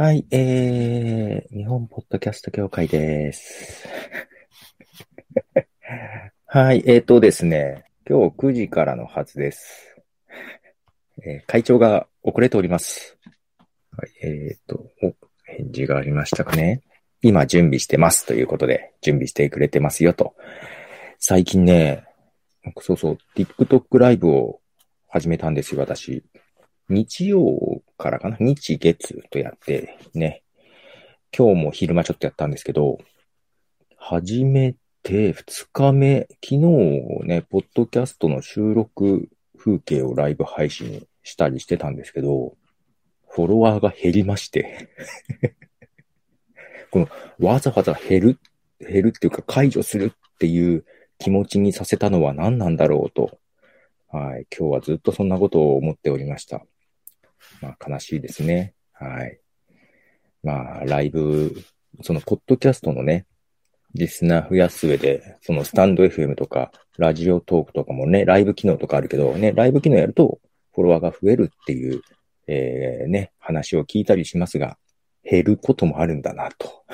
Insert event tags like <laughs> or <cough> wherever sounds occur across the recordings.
はい、えー、日本ポッドキャスト協会です。<laughs> はい、えーとですね、今日9時からのはずです。えー会長が遅れております。はい、えーと、お、返事がありましたかね。今準備してますということで、準備してくれてますよと。最近ね、そうそう、TikTok ライブを始めたんですよ、私。日曜からかな日月とやってね。今日も昼間ちょっとやったんですけど、始めて2日目、昨日ね、ポッドキャストの収録風景をライブ配信したりしてたんですけど、フォロワーが減りまして。<laughs> このわざわざ減る、減るっていうか解除するっていう気持ちにさせたのは何なんだろうと。はい。今日はずっとそんなことを思っておりました。まあ、悲しいですね。はい。まあ、ライブ、その、ポッドキャストのね、リスナー増やす上で、その、スタンド FM とか、ラジオトークとかもね、ライブ機能とかあるけど、ね、ライブ機能やると、フォロワーが増えるっていう、えー、ね、話を聞いたりしますが、減ることもあるんだな、と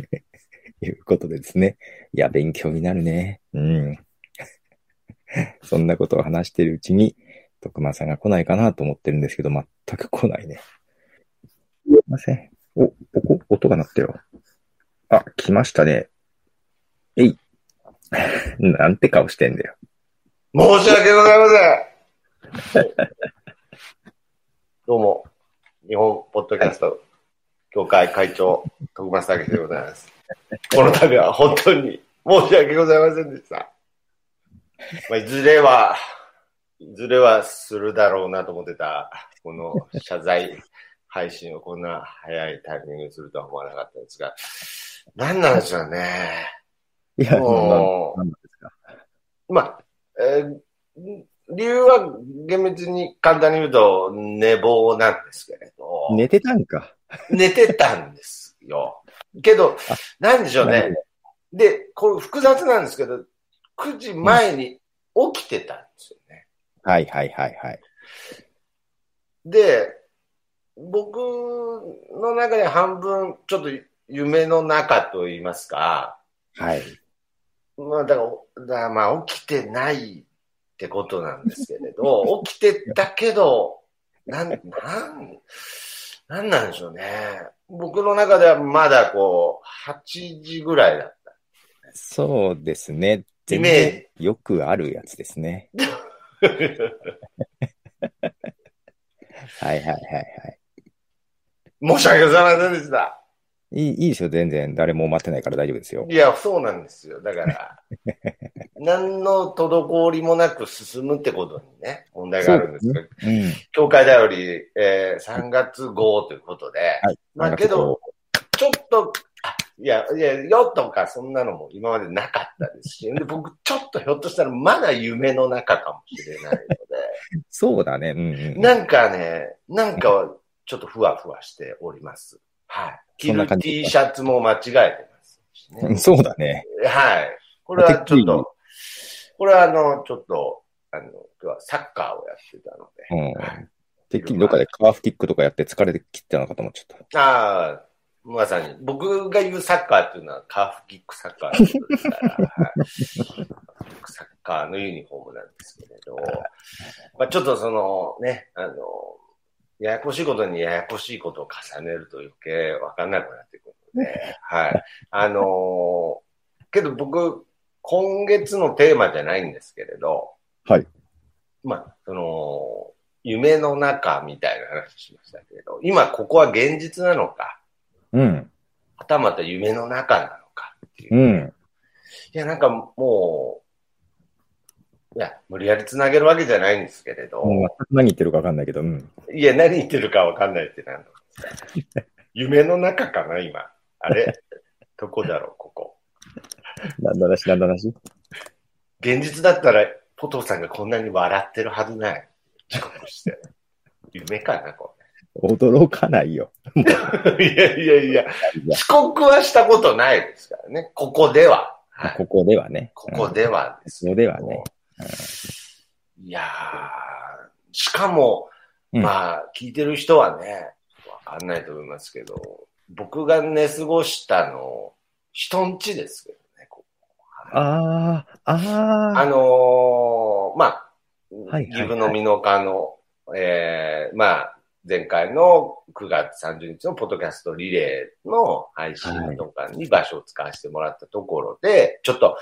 <laughs> いうことでですね。いや、勉強になるね。うん。<laughs> そんなことを話してるうちに、徳間さんが来ないかなと思ってるんですけど、全く来ないね。すいません。お、おこ、音が鳴ったよ。あ、来ましたね。えい。<laughs> なんて顔してんだよ。申し訳ございません。どうも、日本ポッドキャスト協会会長、徳松武でございます。この度は本当に申し訳ございませんでした。まあ、いずれは、ずれはするだろうなと思ってた、この謝罪配信をこんな早いタイミングにするとは思わなかったですが、何なんでしょうね。いや、もう。まあ、えー理由は厳密に簡単に言うと寝坊なんですけれど、寝てたんか。寝てたんですよ。けど、なんでしょうね。で、これ複雑なんですけど、9時前に起きてたんですよね。はいはいはいはい。で、僕の中で半分ちょっと夢の中と言いますか、はい。まあだから、だからまあ起きてないってことなんですけれど、<laughs> 起きてたけど、なん、なん、なんなんでしょうね。僕の中ではまだこう、8時ぐらいだった。そうですね。全然よくあるやつですね。<laughs> <laughs> はいはいはいはい。申し訳ございませんでした。いい、いいですよ、全然。誰も待ってないから大丈夫ですよ。いや、そうなんですよ。だから、<laughs> 何の滞りもなく進むってことにね、問題があるんですけど、うん。協会だより、えー3月号ということで、はい。まあけど、ちょっと、あいや、いや、よとかそんなのも今までなかったですし、で僕ちょっとひょっとしたらまだ夢の中かもしれないのそうだね。うんうんで、。なんかね、なんかちょっとふわふわしております。はい。着る T シャツも間違えてますしね。うんそうだね。はい。これはちょてっと、これはあの、ちょっと、あの、今日はサッカーをやってたので。うん。てっきりどっかでカーフキックとかやって疲れてきてたのかと思っちゃった。ああ、まさに、僕が言うサッカーっていうのはカーフキックサッカーですから、<laughs> はいサッカーのユニフォームなんですけれど、まあ、ちょっとそのね、あの、ややこしいことにややこしいことを重ねると余計わかんなくなってくるので、はい。あのけど僕、今月のテーマじゃないんですけれど、はい。まあ、その、夢の中みたいな話しましたけれど、今ここは現実なのか、うん。はたまた夢の中なのかっていう。うん。いや、なんかもう、いや、無理やり繋げるわけじゃないんですけれど、もう全く何言ってるかわかんないけど、うん。いや、何言ってるかわかんないってなんですか。<laughs> 夢の中かな、今。あれ？<laughs> どこだろう、ここ。なんだなし、なんだなし。現実だったら、ポトフさんがこんなに笑ってるはずない。遅刻して。夢かな、こ驚かないよ。れ。<laughs> いやいやいや、遅刻はしたことないですからね。ここでは。はいここではね。ここではですここではね。いやー、しかも、うんまあ、聞いてる人はね、わかんないと思いますけど、僕が寝過ごしたの、人んちですけどね、ここああ、ああ。あのーまあ、岐阜の美濃加の、えーまあ、前回の9月30日のポッドキャストリレーの配信とかに場所を使わせてもらったところで、ちょっと、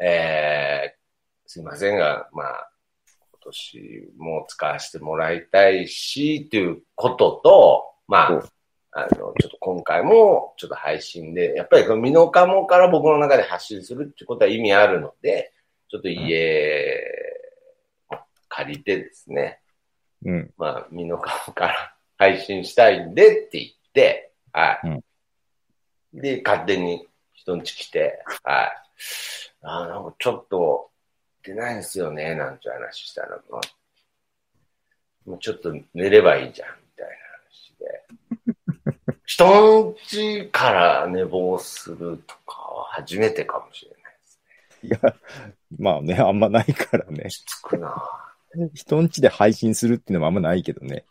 えーすいませんが、まあ、今年も使わせてもらいたいし、ということと、まおあ、あの、ちょっと今回もちょっと配信で、やっぱりこのミノカモから僕の中で発信するってことは意味あるので、ちょっと家、借りてですね、うん。まあ、ミノカモから配信したいんでって言って、はい。で、勝手に人ん家来て、はい。あーなんかちょっと出ないんですよね、なんて話したら、まあ、もうちょっと寝ればいいじゃん、みたいな話で。<laughs> 人ん家から寝坊するとかは初めてかもしれないですね。まあね、あんまないからね。落ち着くな <laughs> 人んちで配信するっていうのもあんまないけどね。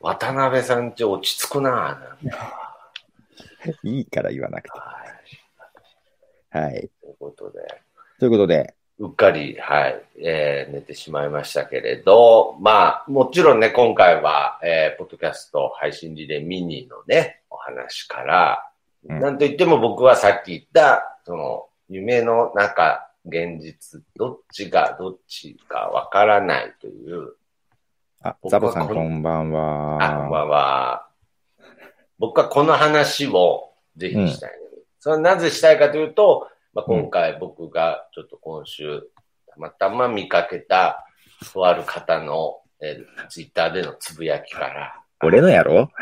渡辺さん家落ち着くななんかいいから言わなくて。はい。はい。ということで。ということで、うっかり、はい、えー寝てしまいましたけれど、まあ、もちろんね、今回は、えーポッドキャスト配信リレーミニのね、お話から、うんなんといっても僕はさっき言った、その、夢の中、現実、どっちがどっちかわからないという、あ、ザボさんこんばんは。あ、こんばんは。僕はこの話をぜひしたいのに、それはなぜしたいかというと、まあ、今回僕がちょっと今週、たまたま見かけた、とある方の、えーツイッターでのつぶやきから。俺のやろ？<laughs>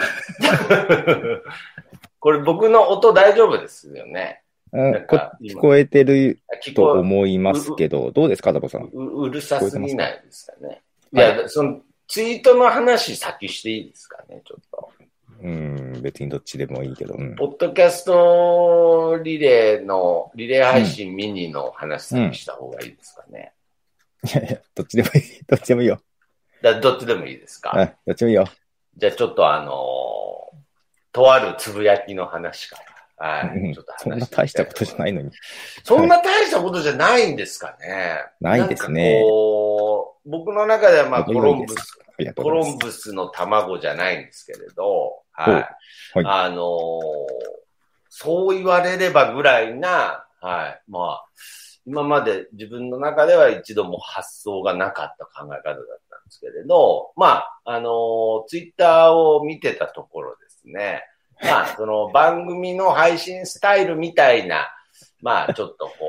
これ僕の音大丈夫ですよね。聞こえてると思いますけど、どうですか、ザボさん？ううるさすぎないですかね。いはいや、そのツイートの話先していいですかね、ちょっと。うん、別にどっちでもいいけど。うん。ポッドキャストリレーの、リレー配信ミニの話先した方がいいですかね。いやいや、どっちでもいい。<laughs> どっちでもいいよ。だどっちでもいいですか、うん、どっちもいいよ。じゃあちょっとあのーとあるつぶやきの話から。はい。うんちょっと話そんな大したことじゃないのに。そんな大したことじゃないんですかね。ないですね僕の中ではまあコロンブスコロ。ンブスの卵じゃないんですけれど、はい。はあのーそう言われればぐらいな、はい。まあ、今まで自分の中では一度も発想がなかった考え方だったんですけれど、まあ、あのツイッターを見てたところですね。まあ、その番組の配信スタイルみたいな、まあ、ちょっとこう、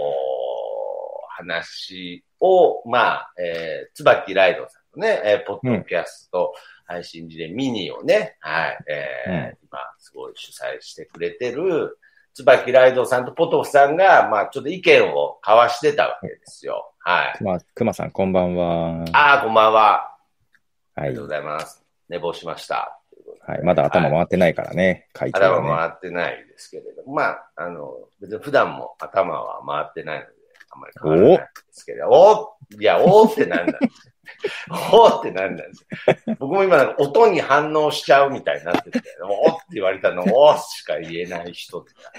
話を、まあ、えー、椿ライドさんのね、えー、ポッドキャスト配信時でミニをね、はい、えー今、すごい主催してくれてる、椿ライドさんとポトフさんが、まあ、ちょっと意見を交わしてたわけですよ。はい。くま、くまさん、こんばんは。ああ、こんばんは。あはいりがとう。ございます。寝坊しました。はい。まだ頭回ってないからね、会長頭はね。回ってないですけれども、まあ、あの、別に普段も頭は回ってないので、あんまり変わらないんですけど、おいや、おーってなんだ。<laughs> おーってなんだ僕も今なんか音に反応しちゃうみたいになってて、おーって言われたの、おーしか言えない人ってなっ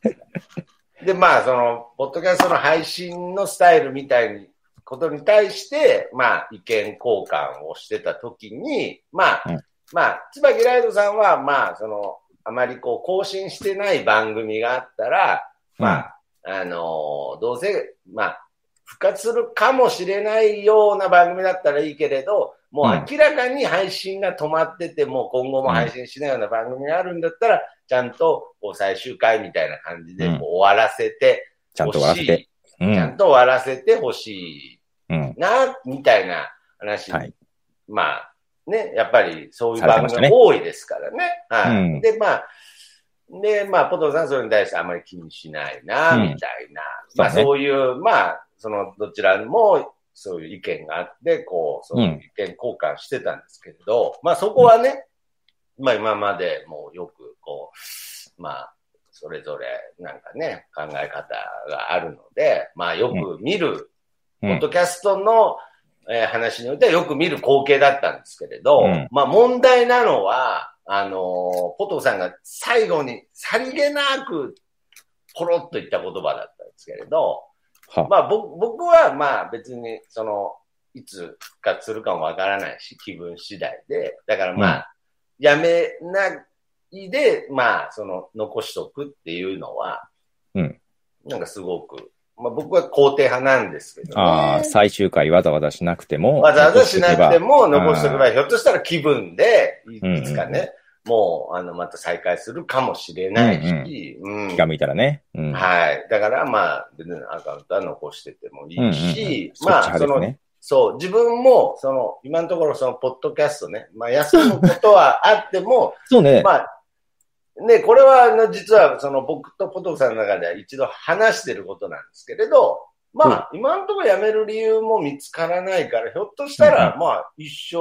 てて。で、まあ、その、ポッドキャストの配信のスタイルみたいに、ことに対して、まあ、意見交換をしてた時に、まあ、うんまあ、椿ライドさんは、まあ、その、あまりこう、更新してない番組があったら、まあ、あのどうせ、まあ、復活するかもしれないような番組だったらいいけれど、もう明らかに配信が止まってて、もう今後も配信しないような番組があるんだったら、ちゃんとこう最終回みたいな感じでうんこう終わらせてちゃん。と終わらせて。うちゃんん。と終わらせてほしいうん。な、みたいな話。はいまあ、ね、やっぱりそういう番組が多いですからね。はい。うん。で、まあ、で、まあ、ポトフさんはそれに対してあまり気にしないな、うん。みたいな。まあ、そういう、まあ、その、どちらも、そういう意見があって、こう、その意見交換してたんですけれど、まあ、そこはね、まあ、今までもうよく、こう、まあ、それぞれ、なんかね、考え方があるので、まあ、よく見る、うん。ポッドキャストの、えー話においてはよく見る光景だったんですけれど、うん。まあ問題なのは、あの、ポトフさんが最後にさりげなくポロッと言った言葉だったんですけれど、は。まあ僕僕はまあ別にその、いつ復活するかもわからないし、気分次第で、だからまあ、やめないで、まあその残しとくっていうのは、うん。なんかすごく、まあ僕は肯定派なんですけど、ね、ああ、最終回わざわざしなくても。わざわざしなくても残残しとけばしとけば、ひょっとしたら気分で、いつかね、もう、あの、また再開するかもしれないし、うん気が向いたらね。うん。はい。だから、まあ、別にアカウントは残しててもいいし、そっちまあ、その。そう、自分も、その、今のところ、その、ポッドキャストね、まあ、休むことはあっても、<laughs> そうね。まあ、ね、これは、あの、実は、その、僕とポトフさんの中では一度話してることなんですけれど、まあ、今のところ辞める理由も見つからないから、ひょっとしたら、うまあ、一生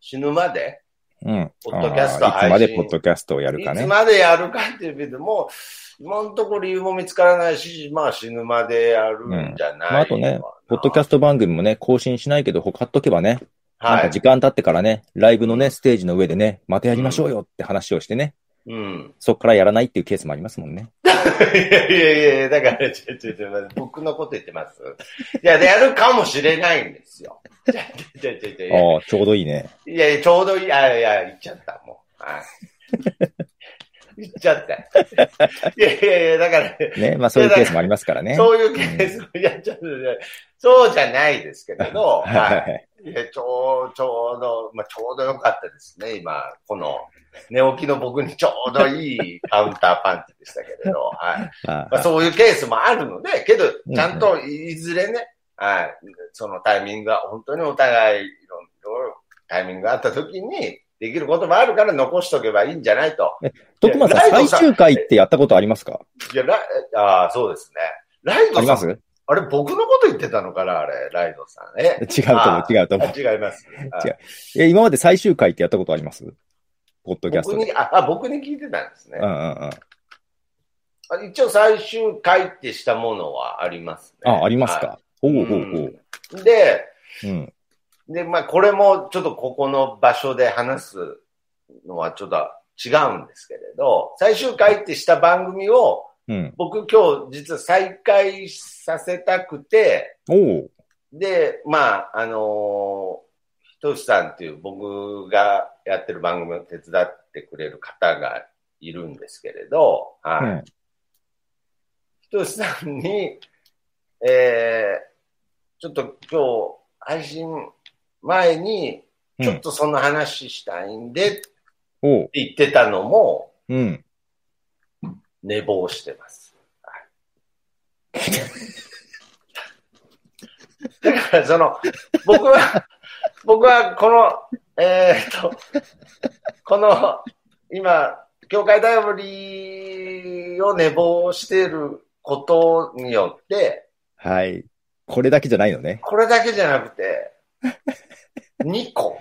死ぬまで、うん。ポッドキャストああいつまで配信ポッドキャストをやるかね。いつまでやるかっていう意味でも、今のところ理由も見つからないし、まあ死ぬまでやるんじゃない、まああとね、ポッドキャススト番組もね、更新しないけど、ほかっとけばね、トはい。なんか時間経ってからね、ライブのね、ステージの上でね、またやりましょうよって話をしてね、うん。そっからやらないっていうケースもありますもんね。<laughs> いやいやいや、だから、ちょ、ちょ、ちょ、僕のこと言ってます？いや、でやるかもしれないんですよ。ちょ、ちょ、ちょ、ああ、ちょうどいいね。いやいや、ちょうどいい。あいや、言っちゃった、もう。はい。言っちゃった。いやいやいや、だから、ね。まあそういうケースもありますからね。そういうケース、いや、ちょっとね、そうじゃないですけれど、<laughs> はいはいや、ちょう、ちょうど、まあ、ちょうどよかったですね、今、この、寝起きの僕にちょうどいいカウンターパンチでしたけれど、はい。<laughs> あまあ、そういうケースもあるので、けどう、んちゃんといずれね、はい、そのタイミングが、本当にお互い、いろいろタイミングがあった時に、できることもあるから残しとけばいいんじゃないと。徳間さん、最終回ってやったことありますか？いや、ライああ、そうですね。ライドさん、あります？違うあれ、僕のこと言ってたのかな、あれ、ライドさん。え？<laughs> と思う、違うと思うあ。違います。あ違うえ、今まで最終回ってやったことあります？ポッドキャストで。僕にああ、僕に聞いてたんですねうん。うんうん。あ一応最終回ってしたものはありますね。あ、ありますはか。ほうほうほう。いで、うん。で、まあ、これもちょっとここの場所で話すのはちょっと違うんですけれど、最終回ってした番組をうん。僕今日実は再開させたくて、で、まあ、あのひとしさんっていう僕がやってる番組を手伝ってくれる方がいるんですけれど、はい。うん。ひとしさんに、えー、ちょっと今日配信前に、ちょっとその話したいんで。言ってたのもうん。寝坊してます。だからその、僕は、僕はこの、えーっと、この、今、教会だよりを寝坊していることによって、はい。これだけじゃないのね。これだけじゃなくて、<laughs> 2個？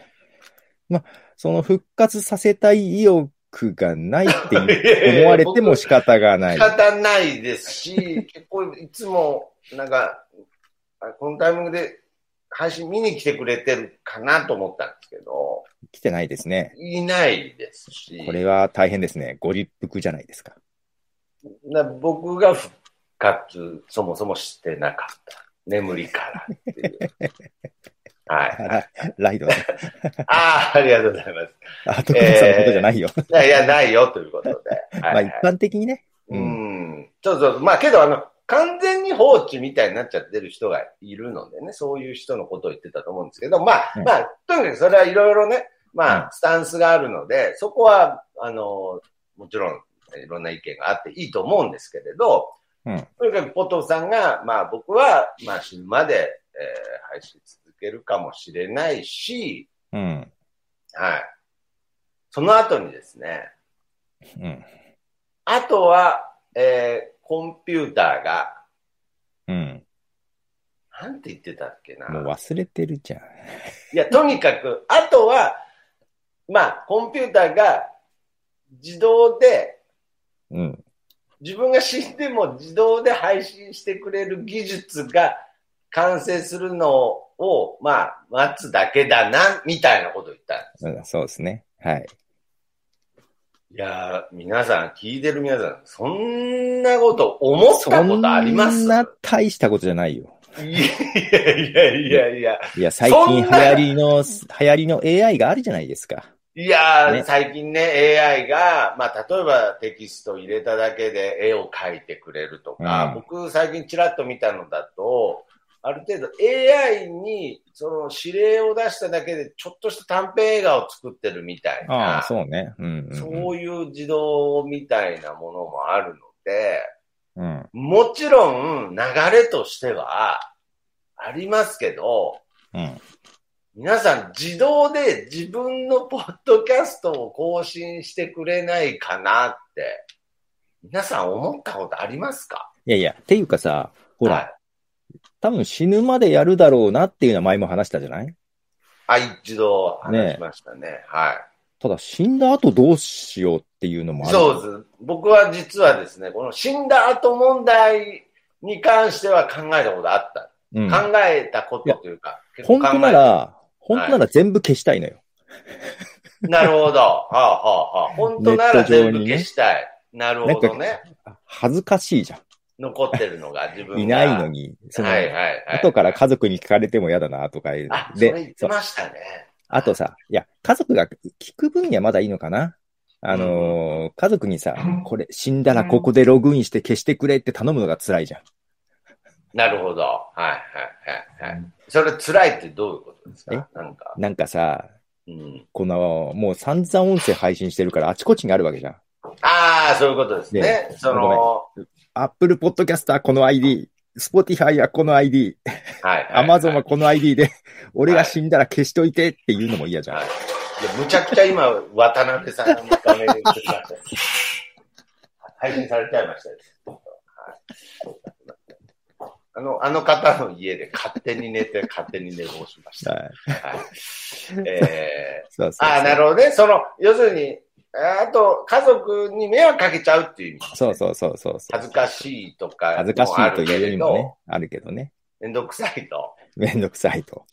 その復活させたい意欲がないって <laughs> 思われても仕方がない仕。方ないですし、結構いつも、なんか、あこのタイミングで配信見に来てくれてるかなと思ったんですけど、来てないですね。いないですし、これは大変ですね。ご立腹じゃないですか。な僕が復活、そもそもしてなかった。眠りからっていう。<laughs> はい。ラ <laughs> ライドね。<laughs> ああ、ありがとうございます。あ、徳間さんのことじゃないよ。いやいや、ないよということで。まあ一はいはい般的にね。ううん。ん。そうそう。まあけど、あの、完全に放置みたいになっちゃってる人がいるのでね、そういう人のことを言ってたと思うんですけど、まあ、うんまあ、とにかくそれはいろいろね、まうんあ、スタンスがあるので、そこは、あの、もちろん、いろんな意見があっていいと思うんですけれど、うんとにかくポトフさんが、まあ僕は、まあ死ぬまで、えー配信続けるかもしれないし、うん。はい。その後にですね、うん。あとは、えーコンピューターが、うん。なんて言ってたっけな。もう忘れてるじゃん。いや、とにかく、あとは、まあ、コンピューターが自動で、うん。自分が死んでも自動で配信してくれる技術が完成するのを、まあ、待つだけだな、みたいなことを言ったんです。うんそうですね。はい。いやー、皆さん、聞いてる皆さん、そんなこと思ったことあります？そんな大したことじゃないよ。いやいやいやいや。いや、最近流行りの、流行りの AI があるじゃないですか。いやー、ね最近ね、AI が、まあ、例えばテキスト入れただけで絵を描いてくれるとか、うん僕最近ちらっと見たのだと、ある程度 AI にその指令を出しただけでちょっとした短編映画を作ってるみたいあな、あ、そうね。うん、うんうん。そういう自動みたいなものもあるので、うん。もちろん流れとしてはありますけど、うん。皆さん自動で自分のポッドキャストを更新してくれないかなって、皆さん思ったことありますか？いやいや、っていうかさ、ほら、はい多分死ぬまでやるだろうなっていうのは前も話したじゃない？あ、一度話しましたね。はただ死んだ後どうしようっていうのもい。ある。そうです。僕は実はですね、この死んだ後問題に関しては考えたことあった。うん。考えたことというか、本当なら、本当なら全部消したいのよ。なるほど。はあ、はあはあ、本当なら全部消したい。なるほどね。恥ずかしいじゃ残ってるのが <laughs> 自分が。ん。いないのに、その、はいはいはい。後から家族に聞かれても嫌だなとか。あ、それ言ってましたね。あとさ、いや、家族が聞く分にはまだいいのかなあのー家族にさ、これ死んだらここでログインして消してくれって頼むのが辛いじゃん。なるほど。はいはいはいはい。それ辛いってどういうことですか？なんか。なんかさ、うん。この、もう散々音声配信してるからあちこちにあるわけじゃん。ああ、そういうことですねね。その、Apple Podcast はこの ID、Spotify はこの ID、はいはい。Amazon はこの ID で、俺が死んだら消しといてっていうのも嫌じゃん。はい。いや、むちゃくちゃ今、渡辺さんの画面に映りましたよ。配信されちゃいましたあの、あの方の家で勝手に寝て、勝手に寝坊しました。はい。はい。えー、そうそうそう。ああ、なるほどね。その、要するに、あと、家族に迷惑かけちゃうっていう意味。そうそうそうそうそう。恥ずかしいとか、恥ずかしいというよりもね、あるけどね。めんどくさいと。めんどくさいと。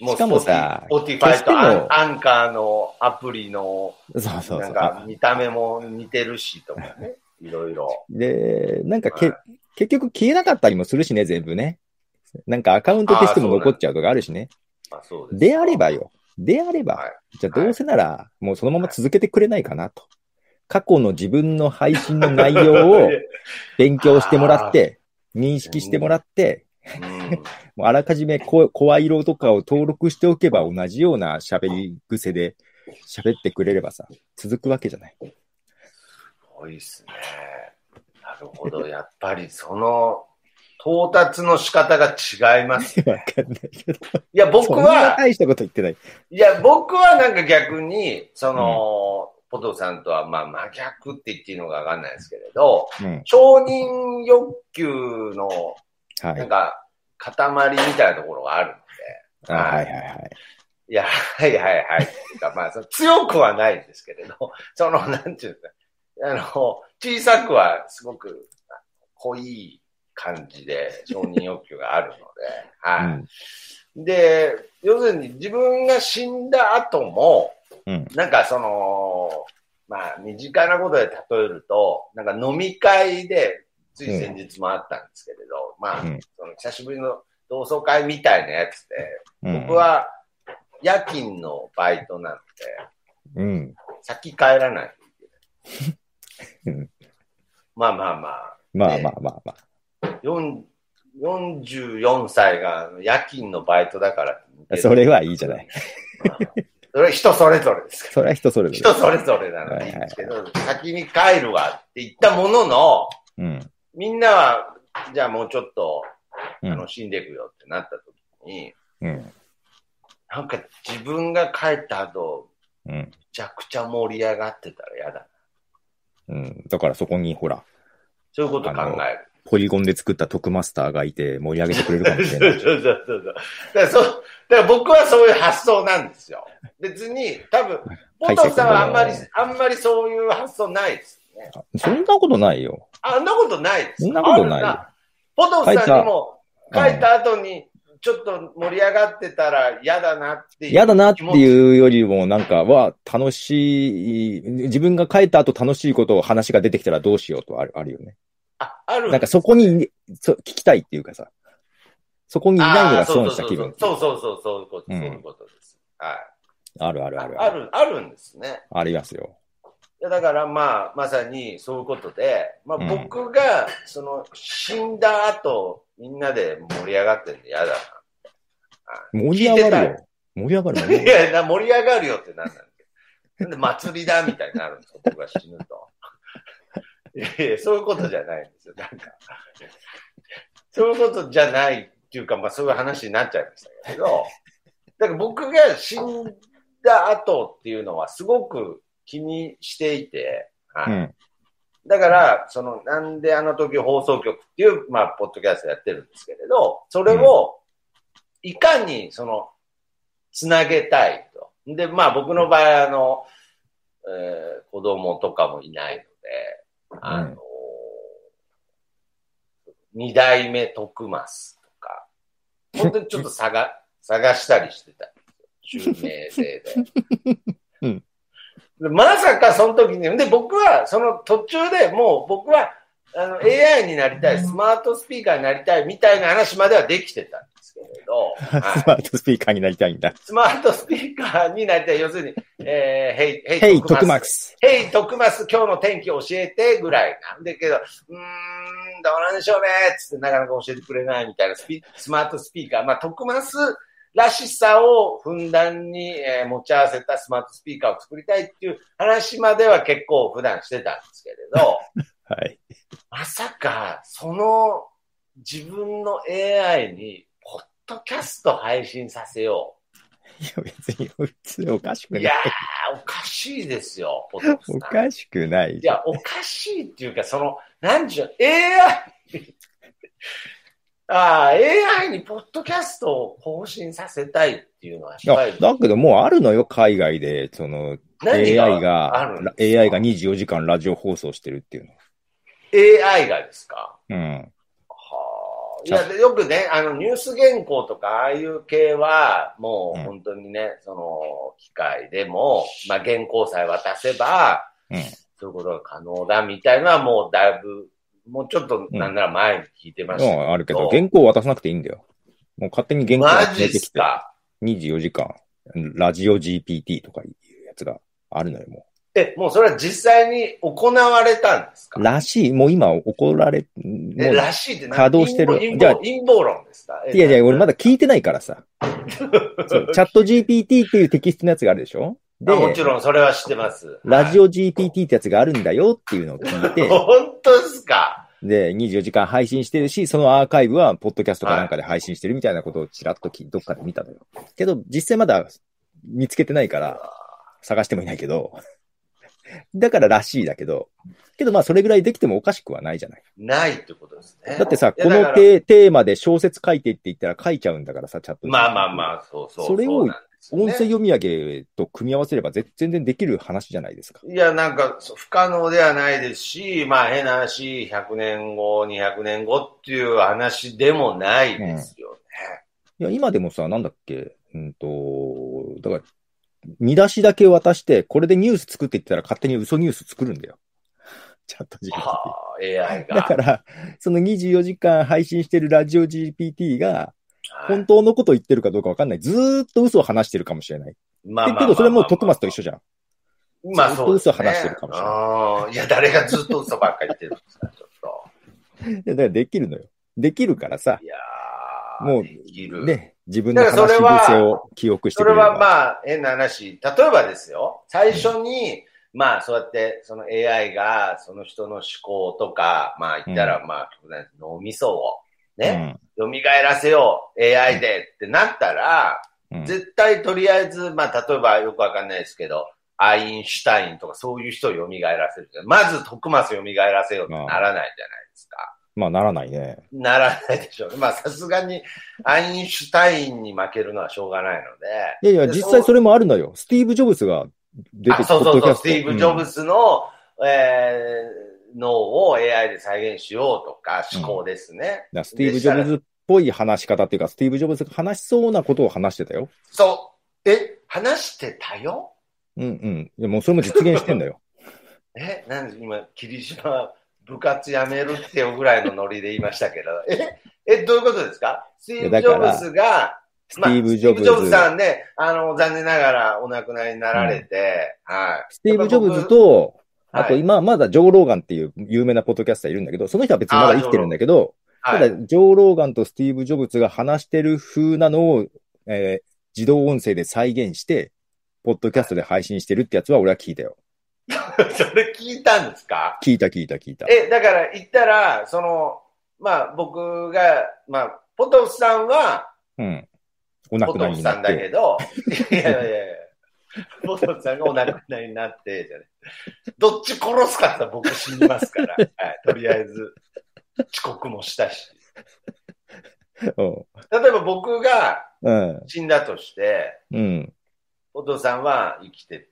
もうしかもさスポティフ消してもァイとアンアンカーのアプリの、そうそうそなんう。か見た目も似てるしとかね。いろいろ。で、なんかけ、はい結局消えなかったりもするしね、全部ね。なんかアカウント消しても残っちゃうとかあるしね。あそうですであればよ。であれば、はいじゃあどうせなら、もうそのまま続けてくれないかなと。過去の自分の配信の内容を勉強してもらって、認識してもらって、うん <laughs> もうあらかじめこ声色とかを登録しておけば同じような喋り癖で喋ってくれればさ、続くわけじゃない。すごいっすね。なるほど。やっぱりその、到達の仕方が違います。<laughs> わかんないけど。いや、僕は、大したこと言ってない。いや、僕はなんか逆に、その、ポトフさんとはまあ真逆って言っていいのかわかんないですけれど、うん。承認欲求のはい。なんか塊みたいなところがあるので、あはいはいはい。いや、はいはいはい。まあ、その強くはないんですけれど、その、なんていうんですか、あの、小さくはすごく濃い感じで承認欲求があるので、<laughs> はい。で、要するに自分が死んだ後も、うん。なんかその、まあ、身近なことで例えると、なんか飲み会で、つい先日もあったんですけれど、まあ、うんその久しぶりの同窓会みたいなやつで、うん。僕は夜勤のバイトなので、うん。先帰らないといけないうん。まあまあまあ、まあまあまあまあ。4 44歳が夜勤のバイトだからそれはいいじゃない。それは人それぞれですかそれは人それぞ人それぞれなのでいいんですけど、先に帰るわって言ったものの、れ。うん。みんなは、じゃあもうちょっとうん楽しんでいくよってなった時に、うん。なんか自分が帰った後、うん。めちゃくちゃ盛り上がってたら嫌だな。うん。だからそこに、ほら、そういうこと考える。ポリゴンで作った特マスターがいて盛り上げてくれるかもしそうれない。<laughs> そうそうそう。だからそう、だから僕はそういう発想なんですよ。別に、多分、ポトフさんはあんまり、あんまりそういう発想ないですね。そんなことないよ。あんなことないです。そんなことないポトフさんにも帰った後に、ちょっと盛り上がってたら嫌だなっていう。嫌だなってう。いうよりも、なんか、は、楽しい、自分が帰った後楽しいことを話が出てきたらどうしようとあるあるよね。あ、あるなんかそこに、そ聞きたいっていうかさ、そこにいないのが損した気分。そうそうそう、そういうこと、うんそういうことです。はい。あるあるあるある、あるんですね。ありますよ。いやだからまあ、まさにそういうことで、まあうん僕が、その、死んだ後、みんなで盛り上がってるんで嫌だな。盛り上がるよ。盛り上がる盛りい。や、な盛り上がるよってなんなんだで祭りだみたいになるんですか、僕が死ぬと。いやいや、そういうことじゃないんですよ。なんか、そういうことじゃないっていうか、まあそういう話になっちゃいましたけど、だから僕が死んだ後っていうのはすごく気にしていて、はいうん。だから、その、なんであの時放送局っていう、まあ、ポッドキャストやってるんですけれど、それを、いかに、その、つなげたいと。で、まあ、僕の場合、あの、えー子供とかもいないので、あの、二代目徳増とか、本当にちょっと探、<laughs> 探したりしてた。襲名制で。うん。でまさかその時に、で、僕はその途中でもう僕はあの AI になりたい、スマートスピーカーになりたいみたいな話まではできてたけれど、<laughs> スはいマートスピーカーになりたいんだ。スマートスピーカーになりたい。要するに、えー、ヘイ、ヘイ、徳徳マックス。ヘイ、徳マス、今日の天気教えてぐらいなんだけど、うーん、どうなんでしょうねつってなかなか教えてくれないみたいなスピスマートスピーカー。まあ、徳マスらしさをふんだんに、えー持ち合わせたスマートスピーカーを作りたいっていう話までは結構普段してたんですけれど、<laughs> はい。まさか、その自分の AI に、ドキャスト配信させよいや、別に、普通おかしくう。ないいや。ー、おかしいですよ、ポッドキャストおかしくないい。や、おかしいっていうか、その、なんじゃ、AI、<laughs> ああ、AI にポッドキャストを更新させたいっていうのは、いや、だけどもうあるのよ、海外で、その、何 AI が AI が24時間ラジオ放送してるっていうの。AI がですか？うん。はあ。いや、でよくね、あの、ニュース原稿とか、ああいう系は、もう本当にね、その、機械でも、まあ、原稿さえ渡せば、うん。そういうことが可能だみたいなのは、もうだいぶ、もうちょっと、なんなら前に聞いてましたうん、あるけど、原稿を渡さなくていいんだよ。もう勝手に原稿マをジっすか？24時間、ラジオ GPT とかいうやつがあるのよ、もえ、もうそれは実際に行われたんですか？う。らしい、もう今怒られ、えもうらしいって何？稼働してる陰じゃあ謀陰謀論ですか？いやいや、俺まだ。だ聞いてないからさ。<laughs> そうチャット GPT っていうテキストのやつがあるでしょ？であ、もちろんそれは知ってます。ラジオ GPT ってやつがあるんだよっていうのを聞いて、<laughs> 本当ですか？で、24時間配信してるし、そのアーカイブは、ポッドキャストかなんかで配信してるみたいなことをちらっときどっかで見たのよ。けど、実際まだ見つけてないから、探してもいないけど、だかららしいだけど、けどまあそれぐらいできてもおかしくはないじゃない。ないってことですね。だってさ、このテテーマで小説書いてって言ったら書いちゃうんだからさ、チャットまあまあまあ、そうそう。それを音声読み上げと組み合わせればぜ全然できる話じゃないですか。いや、なんか、不可能ではないですし、まあ、変な話、100年後、200年後っていう話でもないですよね。いや、今でもさ、なんだっけ、うんと、だから、見出しだけ渡して、これでニュース作っていったら勝手に嘘ニュース作るんだよ。<laughs> チャット GPT。はあ、AI が。だから、その24時間配信してるラジオ GPT が、はい本当のこと言ってるかどうかわかんない。ずーっと嘘を話してるかもしれない。まあけど、それも徳松と一緒じゃん。まあそう。ずっと嘘話してるかもしれないいや、誰がずっと嘘ばっかり言ってるんですか、ちょっと。いやだからできるのよ。できるからさ、いやーもう。ね、自分のだから話それは癖を記憶してそれくれれば。はまあ、変な話。例えばですよ、最初に、まあ、そうやって、その AI が、その人の思考とか、まあ、言ったら、まあ、脳みそを、ね、蘇らせよう、AI でってなったら、うん、うん絶対とりあえず、まあ、例えばよくわかんないですけど、アインシュタインとかそういう人を蘇らせる。まず、徳松蘇らせようってならないじゃないですか。まあ、ならないね。ならないでしょう。まあ、さすがに、アインシュタインに負けるのはしょうがないので。いやいや、で実際それもあるのよ。スティーブ・ジョブズが出てあそうそうそう、スティーブ・ジョブズの、えー脳を AI で再現しようとか、思考ですね。うんスティーブ・ジョブズっぽい話し方っていうか、スティーブ・ジョブズが話しそうなことを話してたよ。そう。え、話してたよ？うんうん。いや、もうそれも実現してんだよ。<laughs> え、なんで今、桐島部活やめるってよぐらいのノリで言いましたけど、<laughs> え、え、どういうことですか？スティーブ・ジョブズが、スティーブ・ジョブズ。スティーブ・ブズさんね、あの、残念ながらお亡くなりになられて、はい。スティーブ・ジョブズと、はいあと今、まだジョー・ローガンっていう有名なポッドキャスターいるんだけど、その人は別にまだ生きてるんだけど、はい、ただ、ジョー・ローガンとスティーブ・ジョブズが話してる風なのを、えー自動音声で再現して、ポッドキャストで配信してるってやつは俺は聞いたよ。<laughs> それ聞いたんですか？聞いた聞いた聞いた。え、だから言ったら、その、まあ僕が、まあ、ポトフさんは、うん。お亡ポくなりになっトフさんだけて。ど、いやいやいや <laughs> ポトフさんがお亡くなりになって、じゃねどっち殺すかって僕死にますから、<laughs> はい、とりあえず、遅刻もしたし。うん例えば僕がうん。死んだとして、うん。ポトフさんは生きて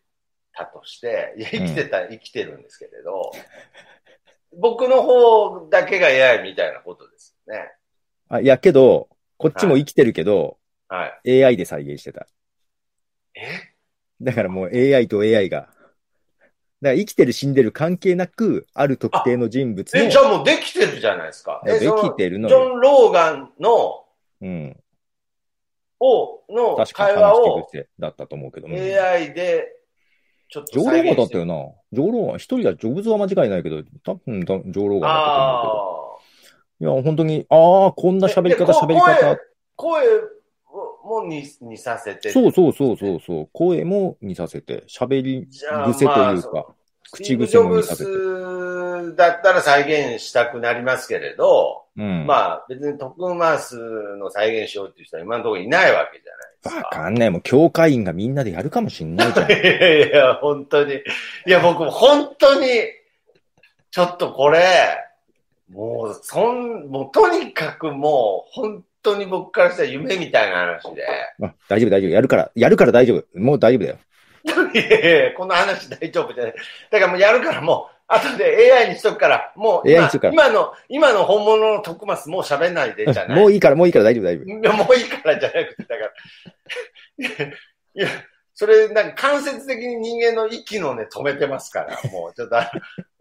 たとして、いや、生きてた、生きてるんですけれど、僕の方だけが AI みたいなことですよね。あ、いや、けど、こっちも生きてるけど、はい。AI で再現してた。え？だからもう AI と AI が。だから生きてる死んでる関係なく、ある特定の人物のえ、じゃあもうできてるじゃないですか。できてるのジョよ。ン・ローガンの、うん。を、の会話をだったと思うけども。AI で、ちょっとジョーローガンだったよな。な。ジョーローガン、一人はジョブズは間違いないけど、多分だジョーローガンだったと思うあけど。いや、本当に、ああ、こんなあ。喋り方、で喋り方。声、声もににさせて。そうそうそうそうそう。声も似させて、喋り癖とまあいうか、口癖も似させて。スだったら再現したくなりますけれど、うん。まあ別にトクマスの再現しようっていう人は今のところいないわけじゃないですわか。かんない。もう、教会員がみんなでやるかもしんないじゃん。<laughs> いやいや、本当に。いや、僕、本当に、ちょっとこれ、もう、そん、もう、とにかくもう、本当に僕からしたら夢みたいな話で。あ大丈夫、大丈夫。やるから、やるから大丈夫。もう大丈夫だよ。いやいやこの話大丈夫じゃない。だからもうやるからもう、後で AI にしとくから、もう AI 今にしとくから今の、今の本物の徳松もう喋んないでじゃない。もういいから、もういいから大丈夫、大丈夫。もういいからじゃなくて、だから。いや、それ、なんか間接的に人間の息のね、止めてますから、もうちょっとあ、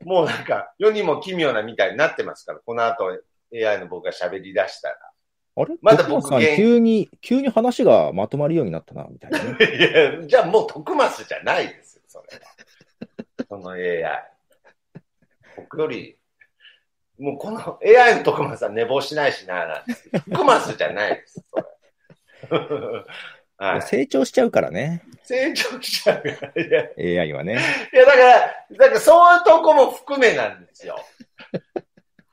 もうなんか、世にも奇妙なみたいになってますから、この後 AI の僕が喋り出したら。あれ？まだ僕さん現急に、急に話がまとまるようになったな、みたいなね。<laughs> いや、じゃあもう徳松じゃないですよ、それは。その AI。僕より、もうこの AI の徳松は寝坊しないしな、なんです徳松じゃないです、それ。<laughs> はい、成長しちゃうからね。成長しちゃうから。AI はね。やだから、だからそういうとこも含めなんですよ。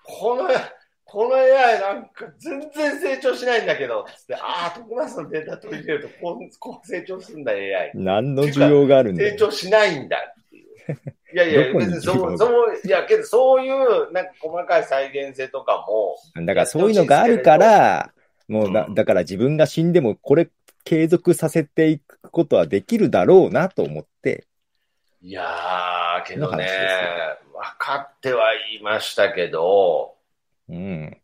この、この AI なんか全然成長しないんだけど、つって、ああ、徳松のデータ取り入れるとこう、こう成長するんだ AI。何の需要があるんだよ。成長しないんだっていう。いやいや、<laughs> 別にそう、そう、いや、けどそういう、なんか細かい再現性とかも、だからそういうのがあるから、もうだうんだから自分が死んでもこれ継続させていくことはできるだろうなと思って、いやー、けどね分かってはいましたけど、うん。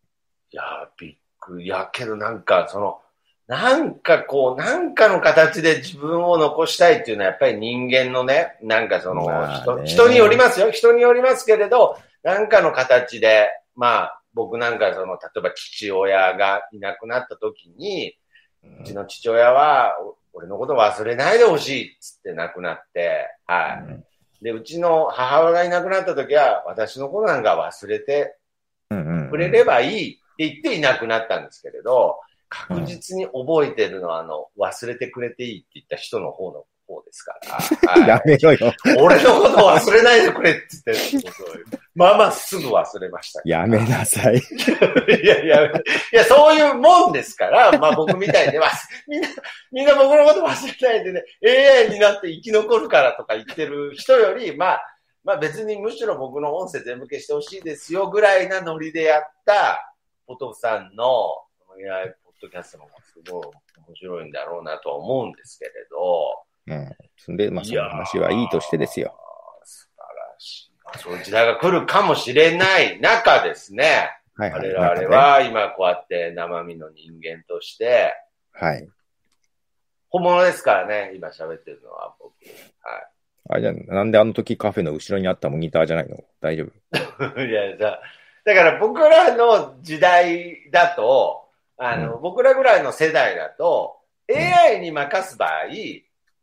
いやー、びっくり。いや、けどなんか、その、なんかこう、なんかの形で自分を残したいっていうのはやっぱり人間のね、なんかその、まあ人ね人によりますよ。人によりますけれど、なんかの形で、まあ、僕なんかその、例えば父親がいなくなった時に、うちの父親は、お俺のこと忘れないでほしいっつって亡くなって、はい。で、うちの母親がいなくなった時は、私のことなんか忘れてうんうんくれればいいって言っていなくなったんですけれど、確実に覚えてるのは、あの、忘れてくれていいって言った人の方の方ですから。は <laughs> いやめろよ。俺のこと忘れないでくれって言って、まあまあすぐ忘れました。やめなさい。いやいや、いや、そういうもんですから、まあ僕みたいに忘 <laughs> みんな、みんな僕のこと忘れないでね、AI になって生き残るからとか言ってる人より、まあ、まあ別にむしろ僕の音声全部消してほしいですよぐらいなノリでやった、ポトフさんの AI ポッドキャストの方がすごい面白いんだろうなとは思うんですけれど、うん。そんで、まあ、その話はいいとしてですよ。素晴らしい。まあそういう時代が来るかもしれない中ですね。はいはい。我々は今こうやって生身の人間として、はい。本物ですからね、今喋ってるのは僕。はあれじゃあ、なんであの時カフェの後ろにあったモニターじゃないの？大丈夫？い。<laughs> いや、じゃあだから僕らの時代だと、あの、僕らぐらいの世代だと、AI に任す場合、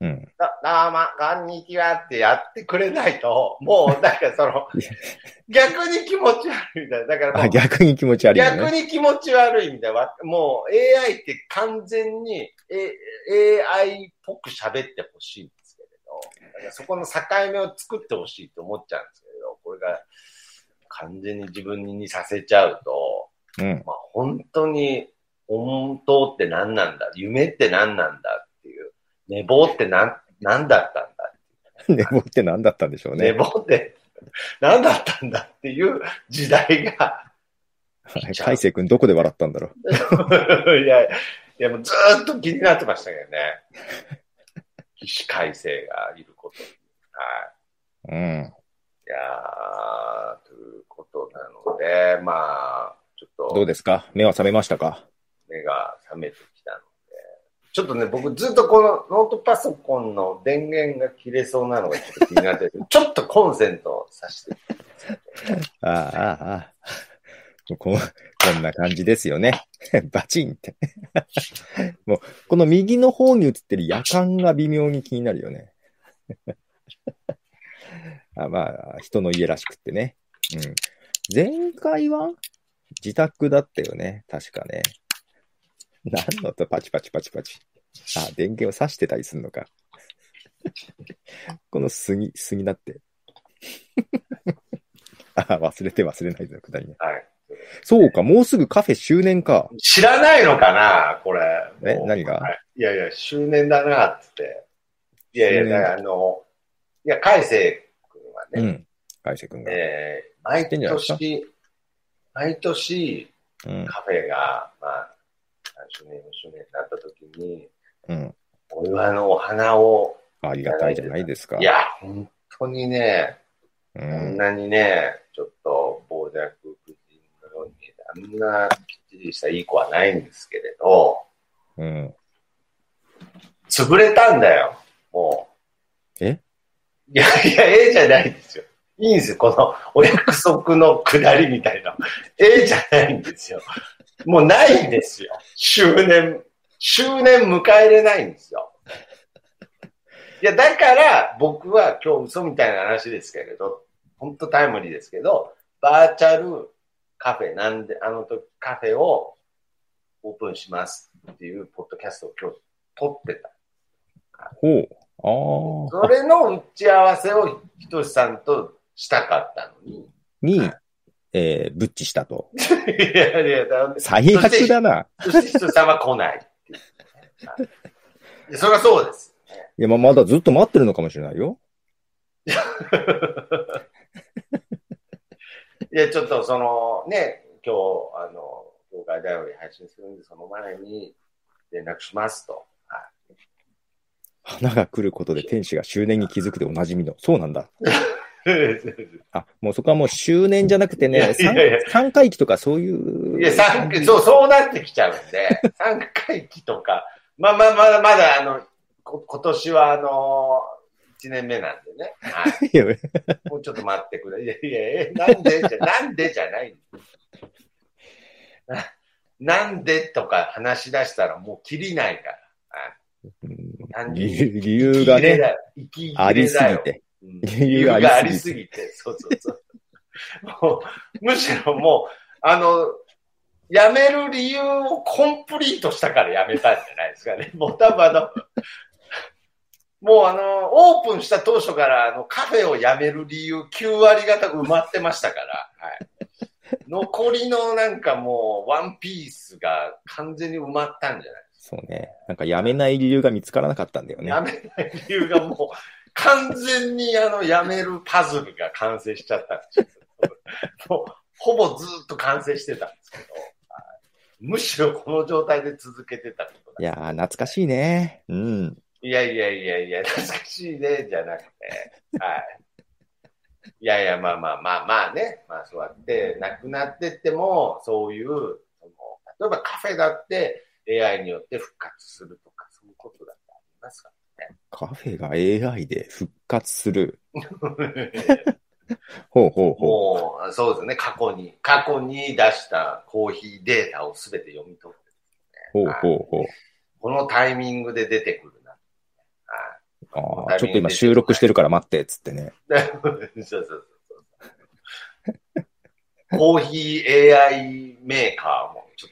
うん。だ、どうも、こんにちはってやってくれないと、もう、なんかその、<laughs> 逆に気持ち悪いみたいな。だから逆に気持ち悪いよ逆ね。に気持ち悪いみたいな。もう AI って完全に、A、AI っぽく喋ってほしいだからそこの境目を作ってほしいと思っちゃうんですけれど、これが完全に自分にさせちゃうと、うん。まあ、本当に本当って何なんだ夢って何なんだっていう、寝坊って何何だったんだ寝坊って何だったんでしょう寝ね。坊って何だったんだっていう時代が、海星君どこで笑ったんだろう。<laughs> いや、いやもうずーっと気になってましたけどね。起死回生がいることに。はい。うん。いやー、ということなので、まあ、ちょっとどうですか？目は覚めましたか？目が覚めてきたので、ちょっとね、僕ずっとこのノートパソコンの電源が切れそうなのがちょっと気になってて、<laughs> ちょっとコンセントさして。ああ、ああ、ああ。<laughs> こうこんな感じですよね。<laughs> バチンって。<laughs> もう、この右の方に映ってる夜間が微妙に気になるよね。<laughs> あまあ、人の家らしくってね。うん。前回は自宅だったよね。確かね。何の音？パチパチパチパチ。あ、電源を挿してたりするのか。この杉、杉だって。あ、忘れて忘れないぞ、くだりね。はい。そうか、もうすぐカフェ周年か。知らないのかなこれ。え何が？はいいやいや、周年だな、っつって。いやいや、周年だからあの、いや、海星君はね、うん。海星君が。えー毎年、毎年、うん。カフェが、まあ、周年、周年になった時に、うん。お祝いのお花を、ありがたいじゃないですか。いや、本当にね、うこんん。なにね、ちょっと傍若あんなきっちりしたいい子はないんですけれど、うん。潰れたんだよ、もう。え？いやいや、ええじゃないんですよ。いいんですよ、このお約束のくだりみたいな。ええじゃないんですよ。もうないんですよ。周年、周年迎えれないんですよ。いや、だから僕は今日嘘みたいな話ですけれど、本当タイムリーですけど、バーチャルカフェなんで、あの時カフェをオープンしますっていうポッドキャストを今日撮ってた。ほう。ああ。それの打ち合わせをひとしさんとしたかったのに。に、えー、ブッチしたと。いやいや、だ最悪だな。そしてひとしさんは来ないっていうそれはそうです。いや、まあ、まだずっと待ってるのかもしれないよ。<laughs> いや、ちょっとそのね、今日、あの、業界だより配信するんで、その前に連絡しますと。は花が来ることで天使が周年に気づくでおなじみの。そうなんだ。い、<laughs> あ、もうそこはもう周年じゃなくてね、三三回忌とかそういう。いや、三回、そう、そうなってきちゃうんで、三回忌とか、まあまあ、まだまだ、あの、こ今年は、あの、1年目なんでね。<laughs> はい。もうちょっと待ってくれ。いやいや、えなんでじゃ、なんでじゃないな <laughs> なんでとか話し出したらもう切りないから。うん単純に理由がね、ありす。ぎて。うん理 <laughs> 理由由ががありすぎて、そうそうそう。もうむしろもう、あの、辞める理由をコンプリートしたから辞めたんじゃないですかね。もう多分あの、もうあの、オープンした当初からあのカフェを辞める理由9割方埋まってましたから、はい。残りのなんかもうワンピースが完全に埋まったんじゃない？そうね。なんかやめない理由が見つからなかったんだよね。やめない理由がもう、完全にあの、やめるパズルが完成しちゃったんですよ。もう、ほぼずっと完成してたんですけど、はいむしろこの状態で続けてたことだ。いやー、懐かしいね。うん。いやいやいやいや、懐かしいね、じゃなくて、はい。いやいや、まあまあまあまあね。まあそうやって、なくなってっても、そういう、その例えばカフェだって AI によって復活するとか、そういうことだってありますかカフェが AI で復活する。ら。<laughs> ほうほうほもう、そうですね。過去に、過去に出したコーヒーデータをすべて読み取って、う。ほうほうほう。このタイミングで出てくるああ、ちょっと今収録してるから待って、つってね。<laughs> そうそうそう。コーヒー AI メーカーもちょっ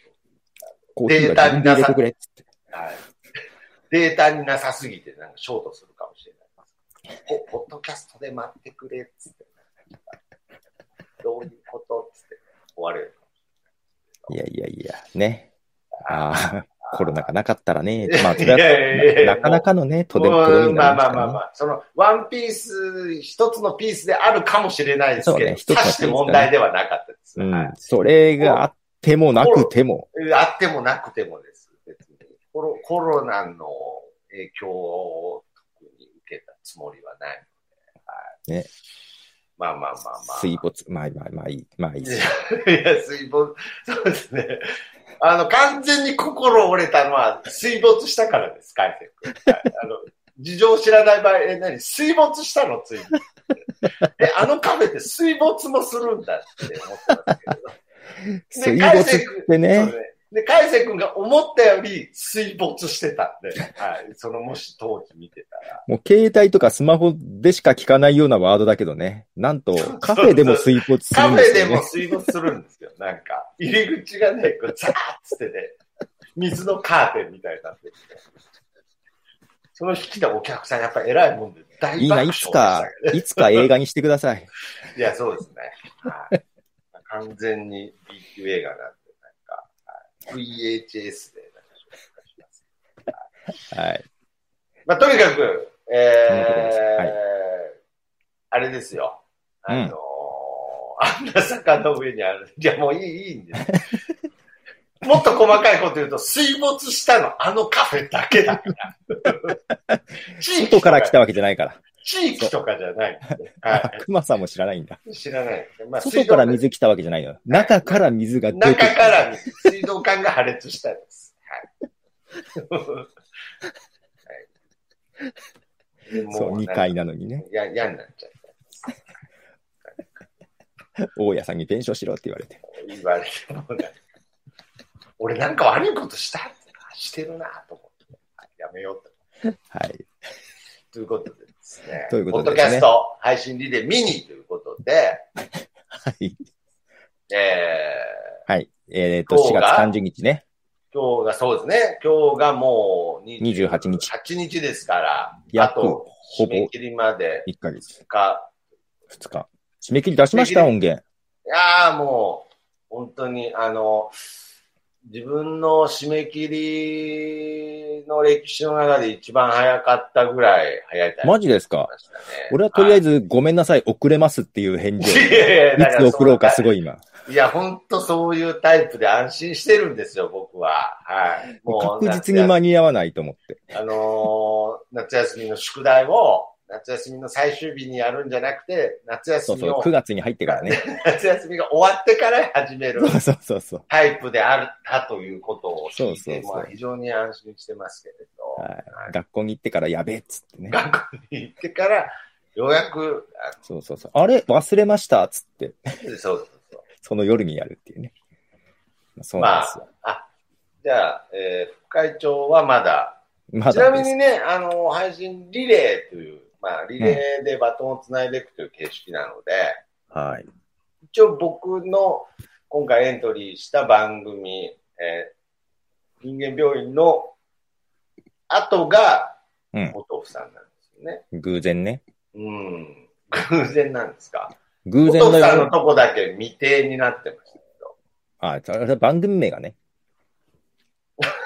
コーヒーが自分で入れてくれ、つって。と、はい、データになさすぎてなんかショートするかもしれない。ポポッドキャストで待ってくれっつって。どういうことっつって終われる。いやいやいや、ね。ああ、コロナがなかったらね。まあ、そいやいやいやいやれはなかなかのね、とでもまあまあまあまあ、その、ワンピース、一つのピースであるかもしれないですけど、そうね一つのピースだねさして問題ではなかったです。うんはい。それがあってもなくても。あってもなくてもです。別にコロコロナの影響を特に受けたつもりはないので、はい。ね。まあまあまあまあ。水没、まあまあまあいい、まあいいい。や、水没、そうですね。あの、完全に心折れたのは水没したからです、海星君。はいあの、事情を知らない場合、え、何？水没したの？ついに。え、あのカフェって水没もするんだって思ってますけど。<laughs> 水没ってねで、海星君が思ったより水没してたんで、はい。その、もし当時見てたら。もう携帯とかスマホでしか聞かないようなワードだけどね。なんと、カフェでも水没すカフェるんですよね。でも水没するんですよ。なんか、入り口がね、こうザーッつってね、水のカーテンみたいになってる、その引きたお客さん、やっぱ偉いもんで大いいな、い爆笑でしたつか。いつか映画にしてください。いや、そうですね。はい。完全に B 級映画なんで、VHS で。はい。まあ、とにかく、えーはいあれですよ。あのーあんな坂の上にある。いや、もういい、いいんです。もっと細かいこと言うと、水没したの、あのカフェだけだから。<laughs> 外から来たわけじゃないから。地域とかじゃない。<laughs> は熊さんも知らないんだ。い。知らない。まあ外から水来たわけじゃないの。中から水が出て中きた。から水水道管が破裂したんです。はい。はい、そう、2階なのにね。や、嫌になっちゃった。大家さんに弁償しろって言われて。言われて。俺なんか悪いことしたしてるなと思って、はいやめようと。<laughs> はい。ということでですね。ということでポッドキャスト配信リレーミニということで、はい。えはい。えっ、と、4今日が月30日ね。ー、今日がそうですね。今日がもう28日8日ですから、あ約と、ほぼ締め切りまで1ヶ月。2日。2日。締め切り出しました、音源。いやーもう、本当に、あの、自分の締め切りの歴史の中で一番早かったぐらい早いタイミングマジですか？俺はとりあえず、ず、ごめんなさい、遅れますっていう返事を。いつ送ろうかすごい。い今。いや、本当そういうタイプで安心してるんですよ、僕は。はい。もう確実に間に合わないと思って。あのー夏休みの宿題を、夏休みの最終日にやるんじゃなくて、夏休みを、そうそう、9月に入ってからね。<laughs> 夏休みが終わってから始めるそうそうそうそう。タイプであったということを聞いて、そうそうそうまあ非常に安心してますけれど、はい。学校に行ってからやべえっつってね。学校に行ってから、ようやく、あそうそうそう。あれ？忘れました？っつって、そうそうそう。<laughs> その夜にやるっていうね。そうなんですよ。あ、じゃあ、えー副会長はまだ、まちなだです。みにね、あの、配信リレーという、まあ、リレーでバトンをつないでいくという形式なので、はい。一応僕の今回エントリーした番組、えー人間病院の後が、うんお豆腐さんなんですよね。偶然ね。うん。偶然なんですか？偶然のお豆腐さんのよ。とこだけ未定になってましたけど。あ、それは番組名がね。<laughs>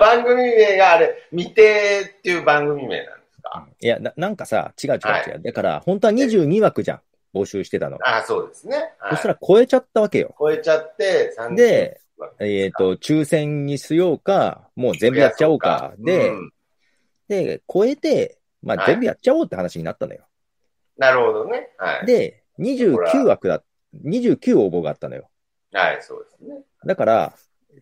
番組名があれ、未定っていう番組名なんですかいや、ななんかさ、違う違う違う。はだから、本当は22枠じゃん。募集してたの。ああ、そうですね。はいそしたら超えちゃったわけよ。超えちゃって、30で、えっ、と、抽選にしようか、もう全部やっちゃおうか。で、うんで、超えて、まあはい全部やっちゃおうって話になったのよ。なるほどね。はい。で、29枠だ、29応募があったのよ。はい、そうですね。だから、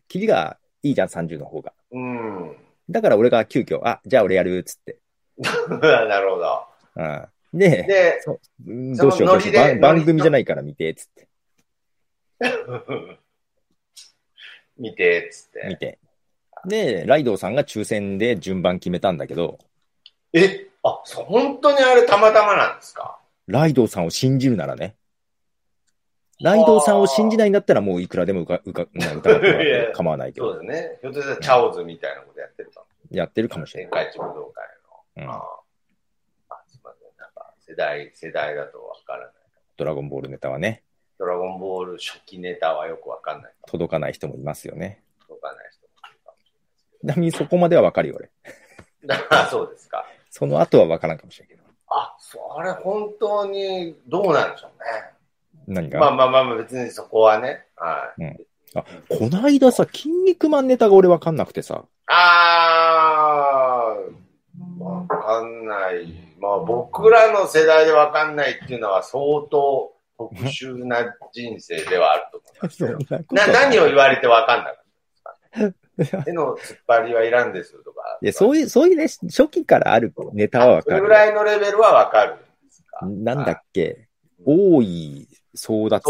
キリがいいじゃん、30の方が。うん。だから俺が急遽、あ、じゃあ俺やる、つって。<laughs> なるほど。うん。で、で、うんどうしよう、どう番番組じゃないから見て、つって。<laughs> 見て、つって。見て。で、ライドウさんが抽選で順番決めたんだけど、え、あ、本当にあれたまたまなんですか？ライドウさんを信じるならね。ライドウさんを信じないんだったらもういくらでもうか、うか、まあ疑って <laughs> 構わないけど、そうですね。ひょっとしたらチャオズみたいなことやってるかも。やってるかもしれ天ない。下一武道会の。うんあああ、すいません。なんか、世代、世代だとわからない。ドラゴンボールネタはね、ドラゴンボール初期ネタはよくわかんない。届かない人もいますよね。届かない人もいるかもしちなみにそこまではわかるよ、俺。あ <laughs> そうですか。その後はわからんかもしれんけど。あ、それ本当にどうなんでしょうね。何が、まあまあまあまあ、別にそこはね。はい。うんあ、こないださ、筋肉マンネタが俺わかんなくてさ。あー、わかんない。まあ僕らの世代でわかんないっていうのは相当特殊な人生ではあると思いますけど。な何を言われてわかんなかったんですか？<laughs> 手の突っ張りはいらんですとか。いや、そういう、そういうね、初期からあるネタはわかるそれぐ。らいのレベルはわかるんですか？なんだっけ、多い争奪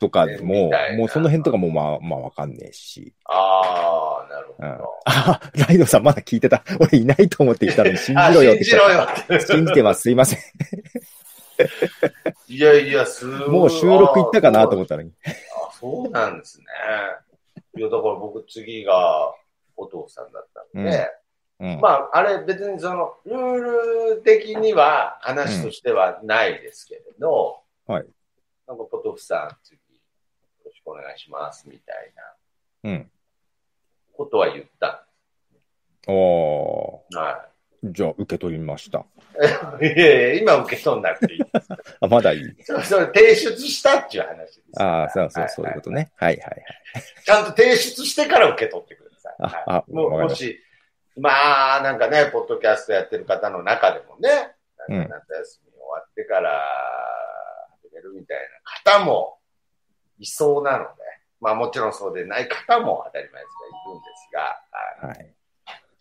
とかでももうその辺とかもまあ、まあわかんねえし。ああ、なるほうんど。あ、<laughs> ライドさんまだ聞いてた？<laughs> 俺いないと思って言ったのに信じろよってあ信じろよって。信じてます。すいません。<laughs> いやいや、すごい。もう収録行ったかなと思ったのに。あ、そうなんですね。いや、だから僕次がお父さんだったんで、うん。まあ、あれ別にその、ルール的には話としてはないですけれど、うんはい。なんかポトフさん次、よろしくお願いしますみたいなうん。ことは言ったおー。んはじゃあ、受け取りました。い。<laughs> いやいや、今受け取んなくていい。<laughs> あ、まだいい。それ提出したっていう話です。ああ、そうそう、はいそういうことね。はいはいはい。ちゃんと提出してから受け取ってください。あはいあももし、まあ、なんかね、ポッドキャストやってる方の中でもね、うんなんか夏休み終わってから始めるみたいな方もいそうなので、まあもちろんそうでない方も当たり前ですがいるんですが、はいはい。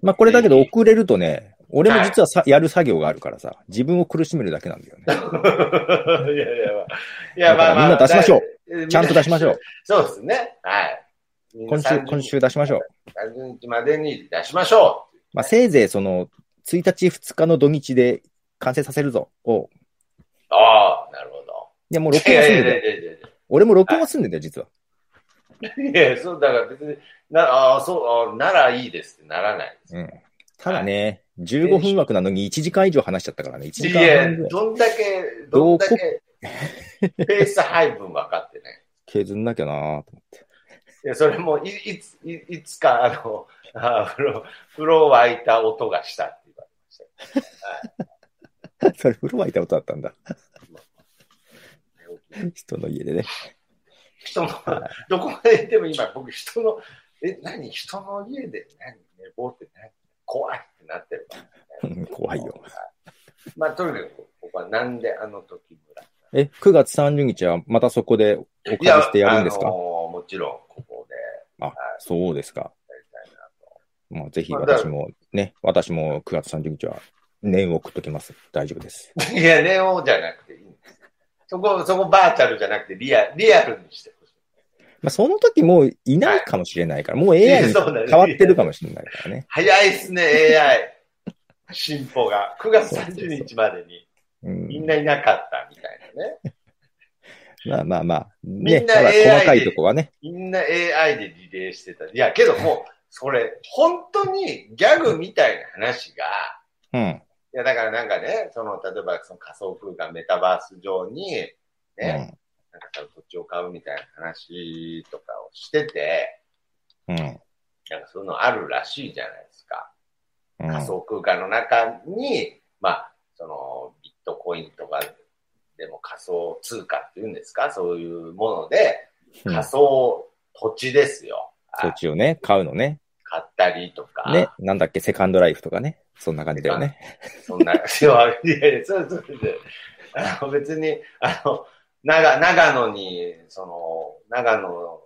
まあ、これだけど遅れるとね、俺も実はさ、やる作業があるからさ、自分を苦しめるだけなんだよね。<laughs> いやいや、まあ、いやまあまあ、みんな出しましょうちゃんと出しましょう。。そうですね。はい。今週、今週出しましょう。30日までに出しましょう。まあ、せいぜいその、1日2日の土日で完成させるぞ。を。ああ、なるほど。いや、もう録音は済んで俺も録音は済んでんだよ、実は。いや、そう、だから別に、な、ああ、そう、あならいいですってならないです。うん。ただね、15分枠なのに1時間以上話しちゃったからね、1時いや間い。どんだけ、どんだけ、ペース配分分かってね。削んなきゃなーと思って。いや、それもい、いつ、いいつか、あの、あ風呂、風呂沸いた音がしたって言われました。それ、<laughs> 風呂沸いた音だったんだ。人の家でね。人の、どこまで行っても今、僕、人の、え、何人？の家で何寝坊って何？怖いってなってるから、うん怖いよ。まあ、とにかく、ここはなんであの時村。え、9月30日はまたそこでお借りしてやるんですか？あのーもちろん、ここであ、そうですか。まあ、ぜひ私もね、私も9月30日は念を送っときます。大丈夫です。<laughs> いや、ネオじゃなくていい。そこ、そこバーチャルじゃなくてリアリアルにしてほしい。まあ、その時もういないかもしれないから、もう AI に変わってるかもしれないからね。早いっすね、AI。<laughs> 進歩が。9月30日までにうんみんないなかったみたいなね。<laughs> まあまあまあ、ね、みんな AI で細かいとこはね。みんな AI でリレーしてた。いや、けどもう、それ、本当にギャグみたいな話が、うん。いや、だからなんかね、その、例えばその仮想空間、メタバース上に、ね、うん。なんか土地を買うみたいな話とかをしてて、うん。なんかそういうのあるらしいじゃないですか。うん仮想空間の中に、まあ、その、ビットコインとかでも仮想通貨っていうんですか？そういうもので、うん仮想土地ですよ。土地をね、買うのね。買ったりとか。ね、なんだっけ、セカンドライフとかね。そんな感じだよね。<laughs> そんな、いやいや、そうそうそう。あの別に、あの、長長野に、その、長野の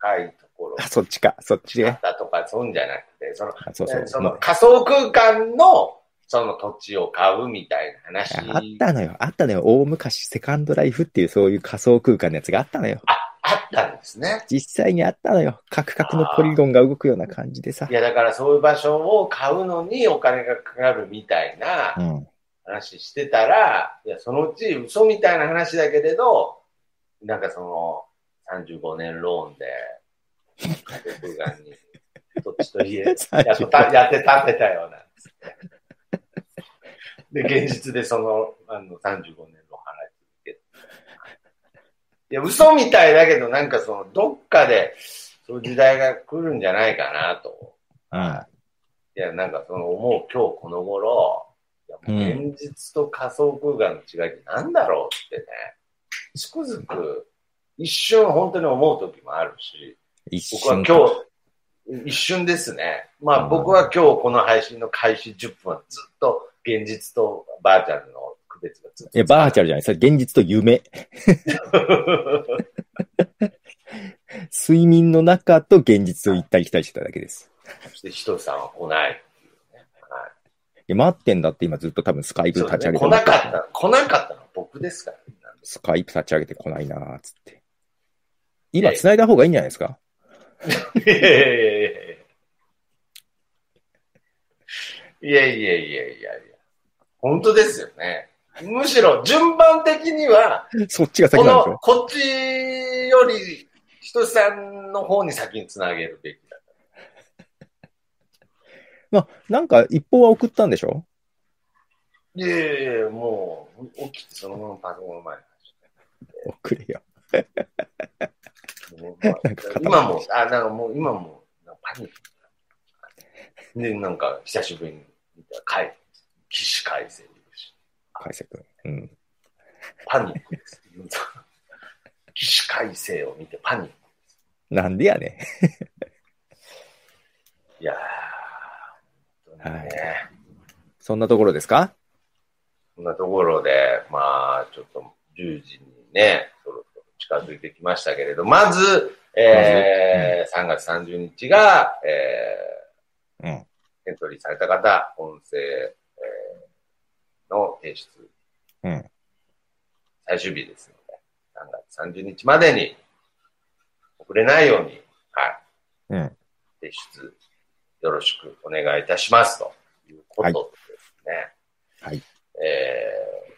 高いところあ、そっちか、そっちね。だとか、そんじゃなくて、その、あそうそう。その仮想空間の、その土地を買うみたいな話。あったのよ、あったのよ。大昔、セカンドライフっていうそういう仮想空間のやつがあったのよ。あったんですね。実際にあったのよ。カクカクのポリゴンが動くような感じでさい。や、だからそういう場所を買うのにお金がかかるみたいなうん。話してたら、いや、そのうち嘘みたいな話だけれど、なんかその、35年ローンで、仮想空間に土地と家 <laughs> やってたやって建てたような。で、現実でその、あの、35年。いや、嘘みたいだけど、なんかその、どっかで、そういう時代が来るんじゃないかなと。うん。いや、なんかその、思う今日この頃、いやもう現実と仮想空間の違いって何だろうってね、つくづく、一瞬本当に思う時もあるし、一僕は瞬。今日、一瞬ですね。まあうん僕は今日この配信の開始10分はずっと現実とバーチャルの列が。いや、バーチャルじゃない。それ現実と夢。睡眠の中と現実を行ったり来たりしてただけです。そして、ひとさんは来ないっていうね。はい。待ってんだって今ずっと多分スカイプ立ち上げて、ね、来なかった。来なかったの僕ですから、ね、スカイプ立ち上げて来ないなーつって。今繋いだ方がいいんじゃないですか？いや。いやいやいやいやいや。本当ですよね。むしろ順番的には、そっちがこ先なんでしょ、のこっちより、ひとしさんの方に先につなげるべきだ。<laughs> まあ、なんか一報は送ったんでしょ？いやいやいや、もう、起きてそのままパソコンの前に送れよ。<laughs> もまる今も、あ、なんかもう、今も、パニック。で、なんか、久しぶりに見たら、かい、起死回生海瀬君。うん。パニックです。起死回生を見てパニック。なんでやねいやー、本当にね、そんなところですか？そんなところで、まあ、ちょっと10時にね、そろそろ近づいてきましたけれど、まず、えー3月30日が、えうん。ー、エントリーされた方、音声、えーの提出、うん。最終日ですので、3月30日までに、遅れないように、はい、うん。提出、よろしくお願いいたしますということですね。はい。え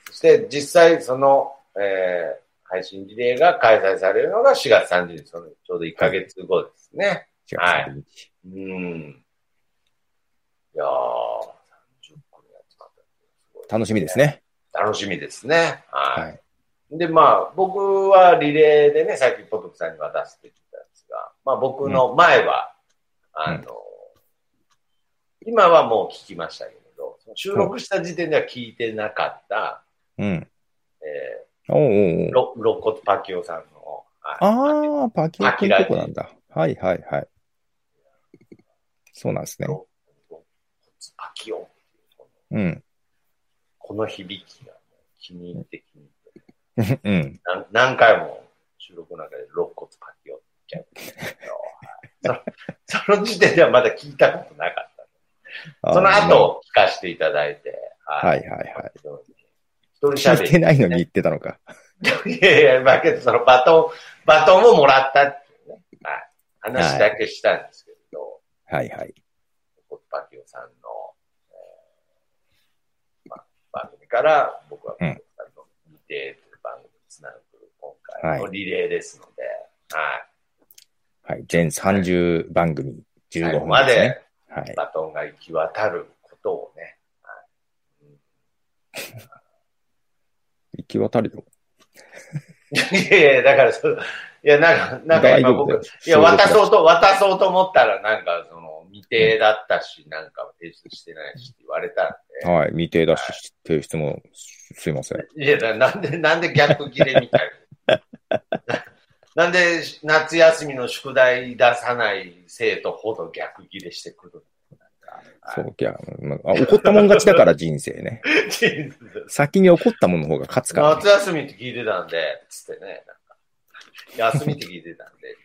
ー、そして実際その、えー、配信リレーが開催されるのが4月30日、そのちょうど1ヶ月後ですね。4はい月30日。うん。いやー、30個のやつかったすごい楽しみですね。楽しみですね。はい。はい。で、まあ、僕はリレーでね、さっきポトフさんに渡してきたんですが、まあ僕の前は、あの、今はもう聞きましたけれど、収録した時点では聞いてなかった、うん。えおうおうおう肋骨パキオさんの、はいああ、パキオってとこなんだ。はいはいはい。そうなんですね。パキオうん。この響きが気に入って気に入って、うん。何何回も収録の中で肋骨パキオって言っちゃうそその時点ではまだ聞いたことなかった。その後、聞かせていただいて、はいはいはい。一人喋り。聞いてないのに言ってたのか。<laughs> いやいや、まあけどそのバトン、バトンをもらったっていうね、はい、話だけしたんですけれど、はいはい。ポッパキオさんの、えーまあ、番組から僕はポッパキオさんの見てという番組につなぐ今回のリレーですので、はい。はい。全30番組、15最後分まで。はい。バトンが行き渡ることをね、はいうん行き渡るよ。<laughs> いやいや、だからそう、いや、なんか、なんか今僕、いや、渡そうと、渡そうと思ったら、なんか、その、未定だったし、なんか提出してないしって言われたんで。はい。未定だし、提出も、すいません。いや、ななんで、なんで逆切れみたいな？<laughs> なんで、夏休みの宿題出さない生徒ほど逆切れしてくるそうきゃ、まあ、怒ったもん勝ちだから人生ね。<laughs> 先に怒ったものの方が勝つから、ね。夏休みって聞いてたんで、つってね。なんか休みって聞いてたんで。<laughs>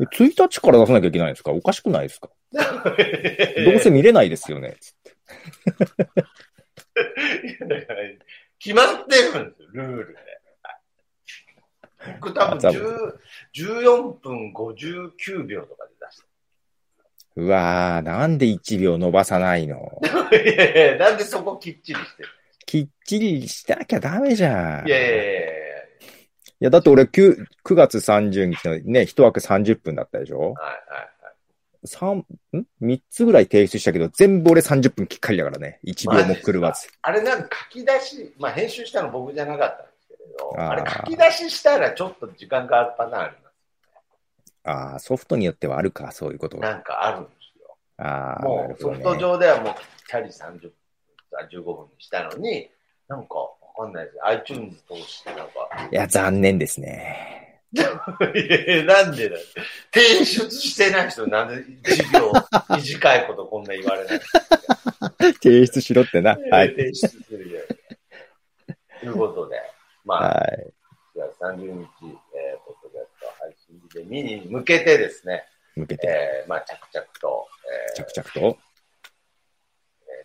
1日から出さなきゃいけないんですか？おかしくないですか？どうせ見れないですよね。つっていやだから決まってるんですよ、ルールで。僕多分あ多10 14分59秒とかで出しうわー、なんで1秒伸ばさないの？た。いやいや、なんでそこきっちりしてる？きっちりしなきゃダメじゃん。いやいやいやいやいや、だって俺 9, 9月30日のね、一枠30分だったでしょ？はいはい三ん ?3 つぐらい提出したけど、全部俺30分きっかりだからね。1秒も狂わず。あれなんか書き出し、まあ編集したの僕じゃなかったんですけれど、あれ書き出ししたらちょっと時間があるパターンありまああ、ソフトによってはあるか、そういうこと。なんかあるんですよ。ああ、なもう。ソフト上ではもうぴったり30分、あ15分にしたのに、なんかわかんないです。iTunes 通してなんか、いや、残念ですね。<laughs> いやなんでだよ提出してない人なんで1秒短いことこんな言われない <laughs> 提出しろってな。はい。提出するよ。ということで、まあ、はい。じゃあ30日、えー、ポッドキャスト配信日でミニに向けてですね、向けて、えー、まあ、着々と、えー着々と。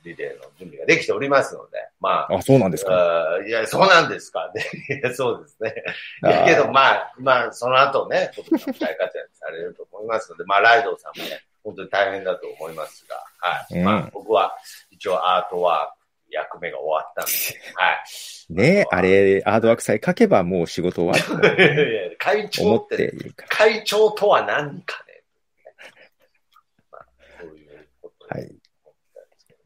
えーリレーの準備ができておりますので、まあ、あ、そうなんですか？いや、そうなんですか？<laughs> そうですね。いや、けど、まあ、まあ、その後ね、今年も大活躍されると思いますので、まあ、ライドウさんもね、本当に大変だと思いますが、はい。うんまあ、僕は一応アートワーク、役目が終わったんで、<laughs> はい。ねあれ、アードワークさえ書けばもう仕事終わる会長って会長とは何かね。<laughs> まあ、そういうことはい。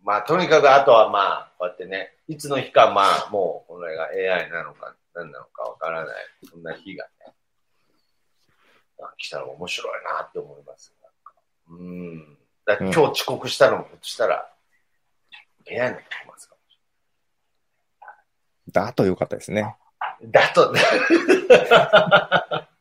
まあ、とにかく、あとはまあ、こうやってね、いつの日か、まあ、もう、これが AI なのか、何なのかわからない、そんな日がね、あ来たら面白いなって思います。うん。だ今日遅刻したのも、ひょっとしたら、AI になってますかもしだとよかったですね。れない。だと、<laughs>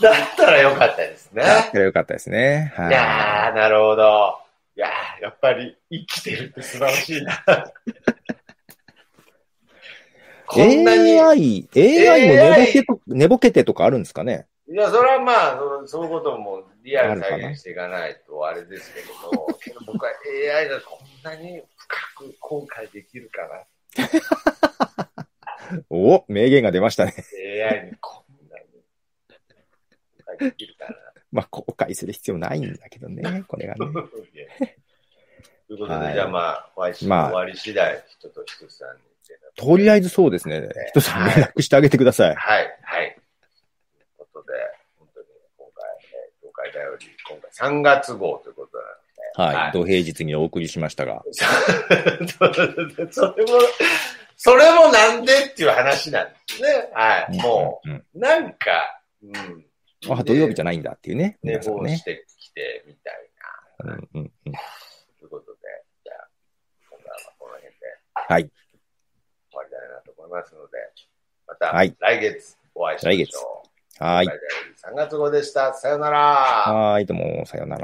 だったらよかったですね。だからよかったですね。はいやー、なるほど。いやー、やっぱり生きてるって素晴らしいな。<laughs> こんなに、AI、AI も寝ぼけと、寝ぼけてとかあるんですかね？いや、それはまあ、そそういうこともリアルに再現していかないとあれですけども、け <laughs> ど僕は AI がこんなに深く後悔できるかな。<laughs> お名言が出ましたね。AI にこできるかな。まあ、後悔する必要ないんだけどね、<laughs> これがね。<laughs> ということで、はいじゃあまあ、お会いし、まあ終わり次第、人と人さんに。とりあえずそうですね。人さん連絡してあげてください。はい、はい。ということで、本当に今回、えー、東海だより、今回3月号ということなので、はい。土平日にお送りしましたが。<laughs> それも、それもなんでっていう話なんですね。はい。もうん。う、なんか、うん。あ、土曜日じゃないんだっていうね。寝。坊してきてみたいな。うんうんうん。ということで、じゃあ、今回はこの辺ではい。終わりたいなと思いますので、またはい来月お会いしましょう。はい。東海だより3月号でした。さよなら。はい、どうも、さようなら。